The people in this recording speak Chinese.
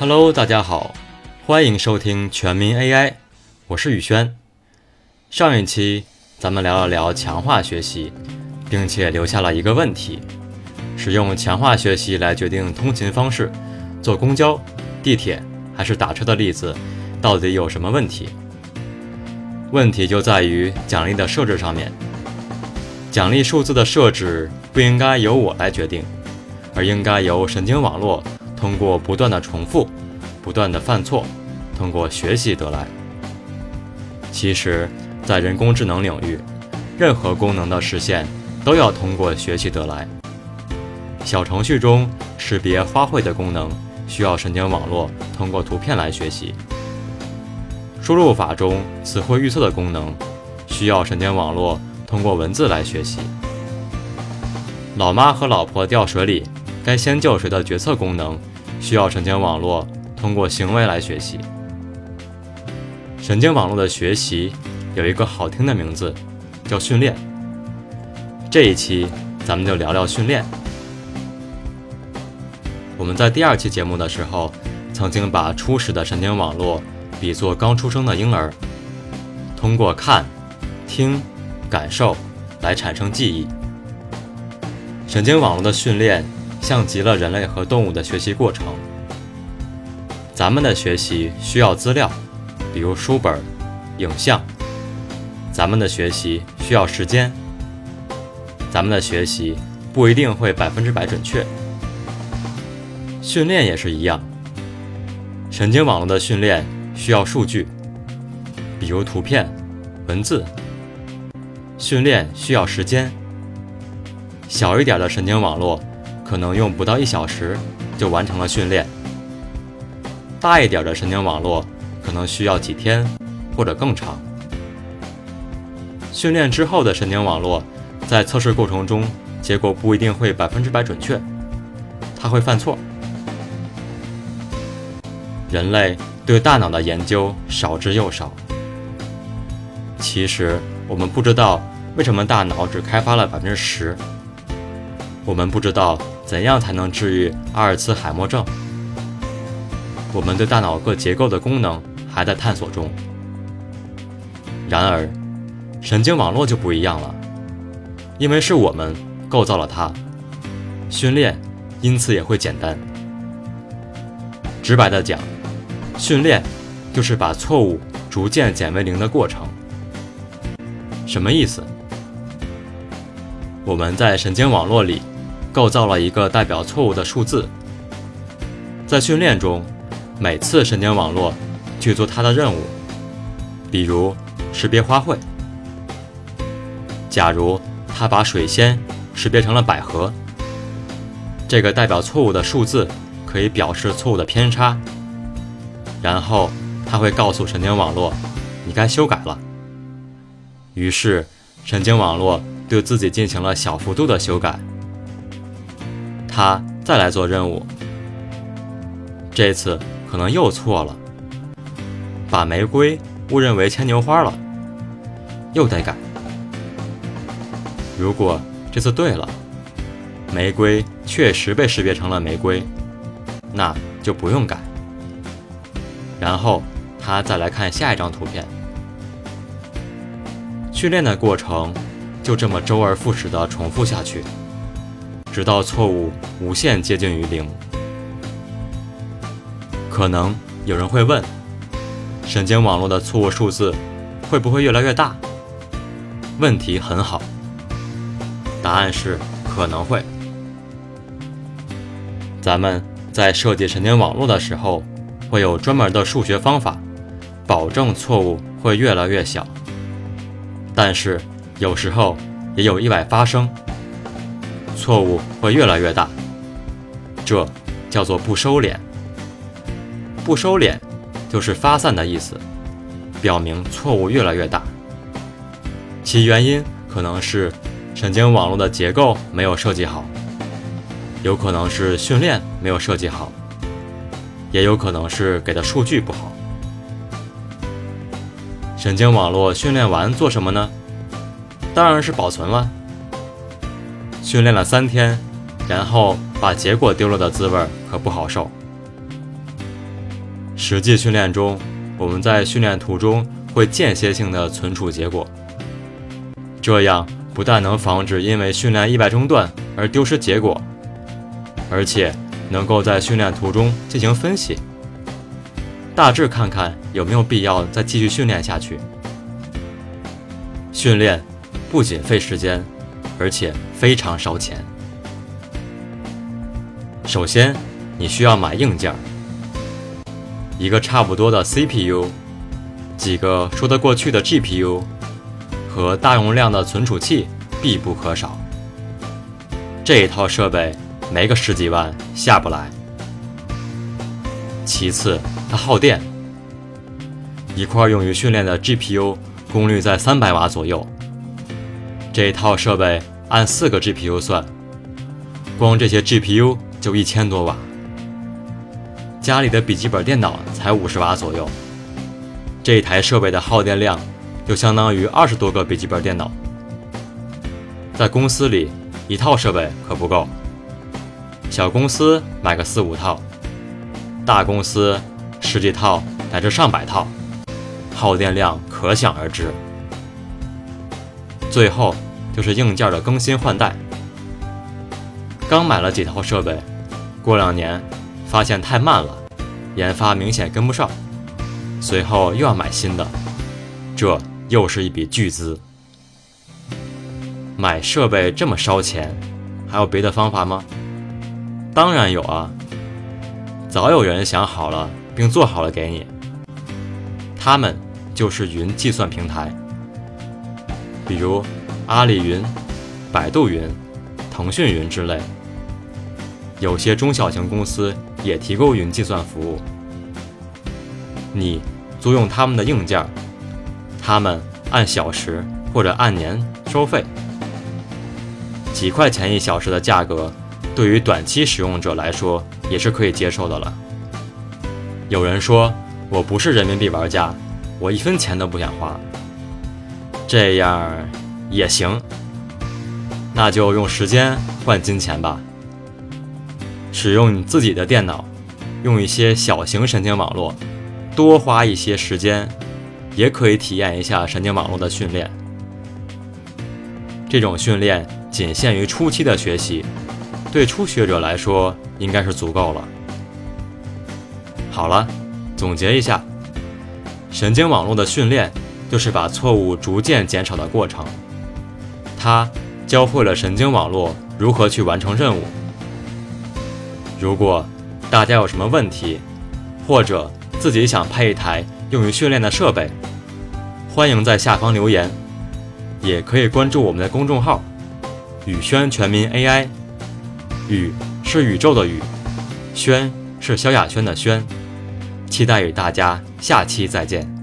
Hello，大家好，欢迎收听全民 AI，我是宇轩。上一期咱们聊了聊强化学习，并且留下了一个问题：使用强化学习来决定通勤方式，坐公交、地铁还是打车的例子，到底有什么问题？问题就在于奖励的设置上面。奖励数字的设置不应该由我来决定，而应该由神经网络。通过不断的重复，不断的犯错，通过学习得来。其实，在人工智能领域，任何功能的实现都要通过学习得来。小程序中识别花卉的功能需要神经网络通过图片来学习。输入法中词汇预测的功能需要神经网络通过文字来学习。老妈和老婆掉水里。该先救谁的决策功能，需要神经网络通过行为来学习。神经网络的学习有一个好听的名字，叫训练。这一期咱们就聊聊训练。我们在第二期节目的时候，曾经把初始的神经网络比作刚出生的婴儿，通过看、听、感受来产生记忆。神经网络的训练。像极了人类和动物的学习过程。咱们的学习需要资料，比如书本、影像；咱们的学习需要时间；咱们的学习不一定会百分之百准确。训练也是一样，神经网络的训练需要数据，比如图片、文字。训练需要时间，小一点的神经网络。可能用不到一小时就完成了训练。大一点的神经网络可能需要几天或者更长。训练之后的神经网络在测试过程中结果不一定会百分之百准确，它会犯错。人类对大脑的研究少之又少。其实我们不知道为什么大脑只开发了百分之十。我们不知道。怎样才能治愈阿尔茨海默症？我们对大脑各结构的功能还在探索中。然而，神经网络就不一样了，因为是我们构造了它，训练因此也会简单。直白的讲，训练就是把错误逐渐减为零的过程。什么意思？我们在神经网络里。构造了一个代表错误的数字。在训练中，每次神经网络去做它的任务，比如识别花卉。假如它把水仙识别成了百合，这个代表错误的数字可以表示错误的偏差。然后它会告诉神经网络，你该修改了。于是神经网络对自己进行了小幅度的修改。他再来做任务，这次可能又错了，把玫瑰误认为牵牛花了，又得改。如果这次对了，玫瑰确实被识别成了玫瑰，那就不用改。然后他再来看下一张图片，训练的过程就这么周而复始的重复下去。直到错误无限接近于零。可能有人会问：神经网络的错误数字会不会越来越大？问题很好，答案是可能会。咱们在设计神经网络的时候，会有专门的数学方法，保证错误会越来越小。但是有时候也有意外发生。错误会越来越大，这叫做不收敛。不收敛就是发散的意思，表明错误越来越大。其原因可能是神经网络的结构没有设计好，有可能是训练没有设计好，也有可能是给的数据不好。神经网络训练完做什么呢？当然是保存了。训练了三天，然后把结果丢了的滋味可不好受。实际训练中，我们在训练途中会间歇性的存储结果，这样不但能防止因为训练意外中断而丢失结果，而且能够在训练途中进行分析，大致看看有没有必要再继续训练下去。训练不仅费时间，而且非常烧钱。首先，你需要买硬件，一个差不多的 CPU，几个说得过去的 GPU，和大容量的存储器必不可少。这一套设备没个十几万下不来。其次，它耗电，一块用于训练的 GPU。功率在三百瓦左右。这一套设备按四个 GPU 算，光这些 GPU 就一千多瓦。家里的笔记本电脑才五十瓦左右，这一台设备的耗电量就相当于二十多个笔记本电脑。在公司里，一套设备可不够，小公司买个四五套，大公司十几套乃至上百套。耗电量可想而知。最后就是硬件的更新换代。刚买了几套设备，过两年发现太慢了，研发明显跟不上，随后又要买新的，这又是一笔巨资。买设备这么烧钱，还有别的方法吗？当然有啊，早有人想好了并做好了给你。他们。就是云计算平台，比如阿里云、百度云、腾讯云之类。有些中小型公司也提供云计算服务，你租用他们的硬件，他们按小时或者按年收费，几块钱一小时的价格，对于短期使用者来说也是可以接受的了。有人说我不是人民币玩家。我一分钱都不想花，这样也行。那就用时间换金钱吧。使用你自己的电脑，用一些小型神经网络，多花一些时间，也可以体验一下神经网络的训练。这种训练仅限于初期的学习，对初学者来说应该是足够了。好了，总结一下。神经网络的训练，就是把错误逐渐减少的过程。它教会了神经网络如何去完成任务。如果大家有什么问题，或者自己想配一台用于训练的设备，欢迎在下方留言，也可以关注我们的公众号“宇轩全民 AI”。宇是宇宙的宇，轩是萧亚轩的轩。期待与大家下期再见。